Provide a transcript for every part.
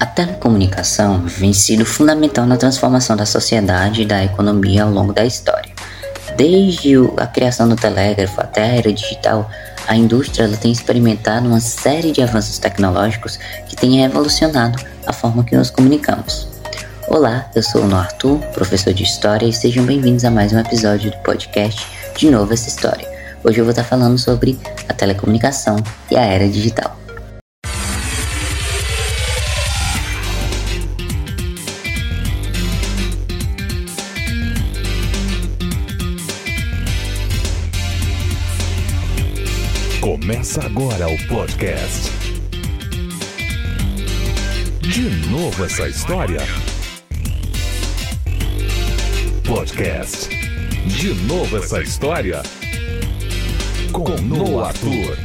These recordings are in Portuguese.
A telecomunicação vem sido fundamental na transformação da sociedade e da economia ao longo da história. Desde a criação do telégrafo até a era digital, a indústria tem experimentado uma série de avanços tecnológicos que têm revolucionado a forma que nos comunicamos. Olá, eu sou o Arthur, professor de História, e sejam bem-vindos a mais um episódio do podcast De Novo Essa História. Hoje eu vou estar falando sobre a telecomunicação e a era digital. Começa agora o podcast. De novo essa história. Podcast. De novo essa história. Com Noah Arthur.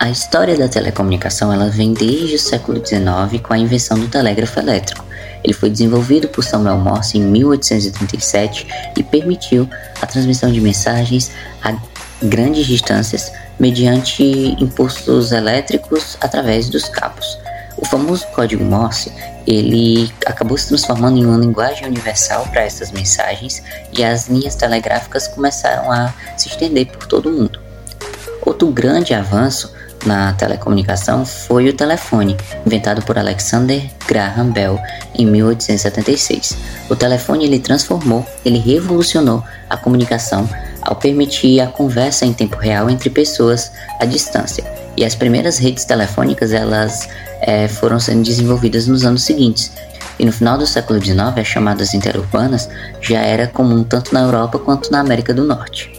A história da telecomunicação ela vem desde o século XIX com a invenção do telégrafo elétrico ele foi desenvolvido por Samuel Morse em 1837 e permitiu a transmissão de mensagens a grandes distâncias mediante impulsos elétricos através dos cabos. O famoso código Morse, ele acabou se transformando em uma linguagem universal para essas mensagens e as linhas telegráficas começaram a se estender por todo o mundo. Outro grande avanço na telecomunicação foi o telefone, inventado por Alexander Graham Bell em 1876. O telefone ele transformou, ele revolucionou a comunicação ao permitir a conversa em tempo real entre pessoas à distância. E as primeiras redes telefônicas elas é, foram sendo desenvolvidas nos anos seguintes. E no final do século XIX, as chamadas interurbanas já era comum tanto na Europa quanto na América do Norte.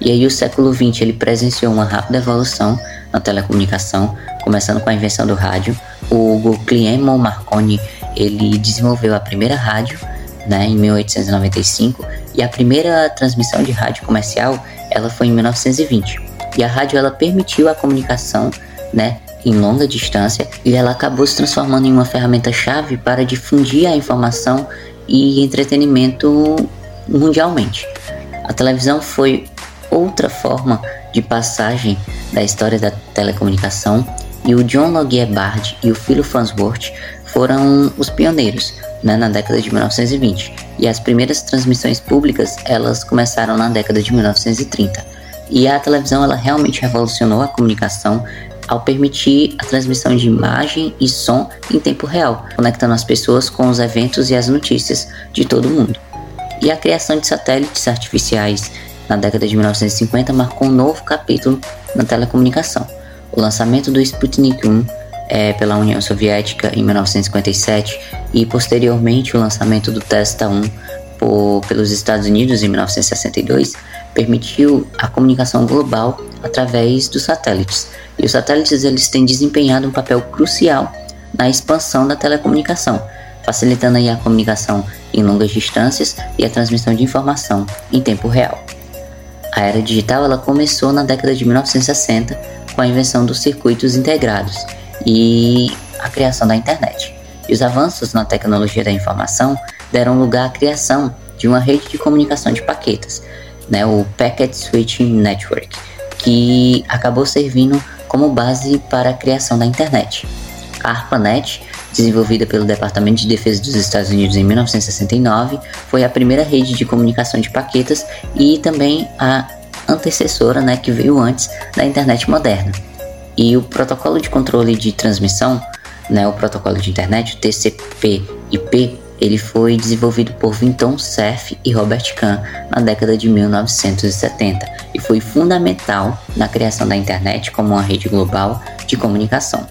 E aí o século XX ele presenciou uma rápida evolução na telecomunicação, começando com a invenção do rádio. O Guglielmo Marconi ele desenvolveu a primeira rádio né, em 1895 e a primeira transmissão de rádio comercial ela foi em 1920. E a rádio ela permitiu a comunicação né, em longa distância e ela acabou se transformando em uma ferramenta chave para difundir a informação e entretenimento mundialmente. A televisão foi outra forma de passagem da história da telecomunicação e o John Logie Bard e o Philo Farnsworth foram os pioneiros né, na década de 1920 e as primeiras transmissões públicas elas começaram na década de 1930 e a televisão ela realmente revolucionou a comunicação ao permitir a transmissão de imagem e som em tempo real, conectando as pessoas com os eventos e as notícias de todo o mundo. E a criação de satélites artificiais na década de 1950 marcou um novo capítulo na telecomunicação. O lançamento do Sputnik 1 é, pela União Soviética em 1957 e posteriormente o lançamento do Testa 1 por, pelos Estados Unidos em 1962 permitiu a comunicação global através dos satélites. E os satélites eles têm desempenhado um papel crucial na expansão da telecomunicação, facilitando a comunicação em longas distâncias e a transmissão de informação em tempo real. A era digital ela começou na década de 1960 com a invenção dos circuitos integrados e a criação da internet. E os avanços na tecnologia da informação deram lugar à criação de uma rede de comunicação de paquetes, né, o Packet Switching Network, que acabou servindo como base para a criação da internet. A ARPANET, desenvolvida pelo Departamento de Defesa dos Estados Unidos em 1969, foi a primeira rede de comunicação de paquetes e também a antecessora, né, que veio antes da internet moderna. E o protocolo de controle de transmissão, né, o protocolo de internet, o TCP/IP, ele foi desenvolvido por Vinton Cerf e Robert Kahn na década de 1970 e foi fundamental na criação da internet como uma rede global de comunicação.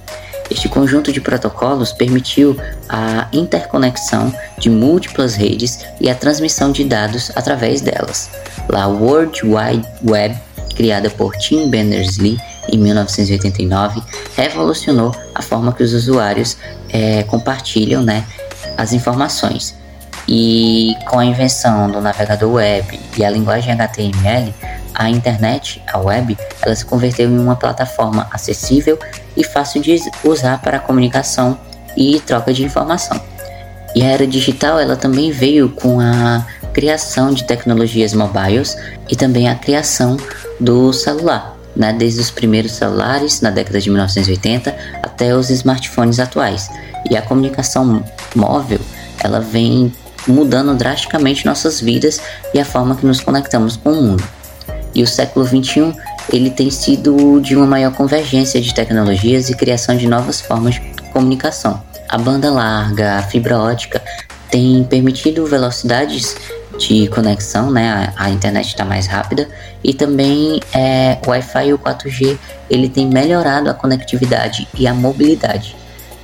Este conjunto de protocolos permitiu a interconexão de múltiplas redes e a transmissão de dados através delas. A World Wide Web, criada por Tim Berners-Lee em 1989, revolucionou a forma que os usuários é, compartilham né, as informações. E com a invenção do navegador web e a linguagem HTML, a internet, a web, ela se converteu em uma plataforma acessível e fácil de usar para comunicação e troca de informação. E a era digital ela também veio com a criação de tecnologias mobiles e também a criação do celular. né, desde os primeiros celulares na década de 1980 até os smartphones atuais. E a comunicação móvel, ela vem mudando drasticamente nossas vidas e a forma que nos conectamos com o mundo. E o século 21 ele tem sido de uma maior convergência de tecnologias e criação de novas formas de comunicação. A banda larga, a fibra ótica tem permitido velocidades de conexão, né? A, a internet está mais rápida e também é, o Wi-Fi e o 4G ele tem melhorado a conectividade e a mobilidade.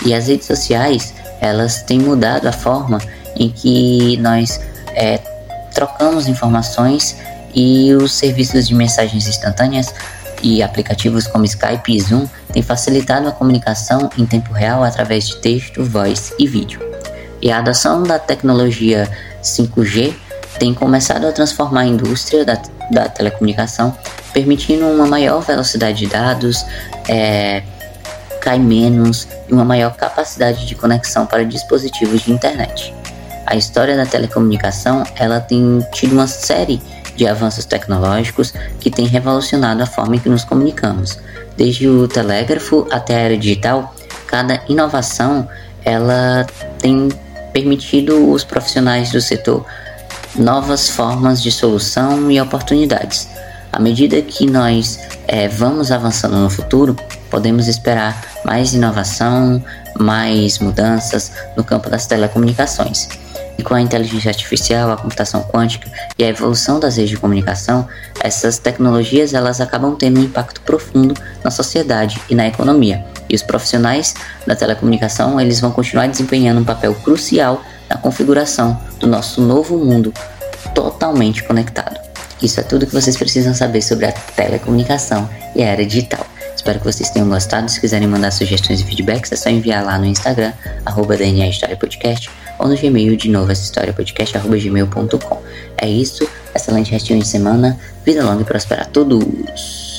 E as redes sociais elas têm mudado a forma em que nós é, trocamos informações e os serviços de mensagens instantâneas e aplicativos como Skype e Zoom têm facilitado a comunicação em tempo real através de texto, voz e vídeo. E a adoção da tecnologia 5G tem começado a transformar a indústria da, da telecomunicação, permitindo uma maior velocidade de dados, é, cai menos e uma maior capacidade de conexão para dispositivos de internet. A história da telecomunicação ela tem tido uma série de avanços tecnológicos que têm revolucionado a forma em que nos comunicamos. Desde o telégrafo até a era digital, cada inovação ela tem permitido os profissionais do setor novas formas de solução e oportunidades. À medida que nós é, vamos avançando no futuro, podemos esperar mais inovação, mais mudanças no campo das telecomunicações. E com a inteligência artificial, a computação quântica e a evolução das redes de comunicação, essas tecnologias elas acabam tendo um impacto profundo na sociedade e na economia. E os profissionais da telecomunicação eles vão continuar desempenhando um papel crucial na configuração do nosso novo mundo totalmente conectado. Isso é tudo que vocês precisam saber sobre a telecomunicação e a era digital. Espero que vocês tenham gostado. Se quiserem mandar sugestões e feedbacks, é só enviar lá no Instagram, arroba DNA História Podcast, ou no Gmail de novo, essa história podcast, arroba gmail.com. É isso, excelente restinho de semana, vida longa e próspera a todos!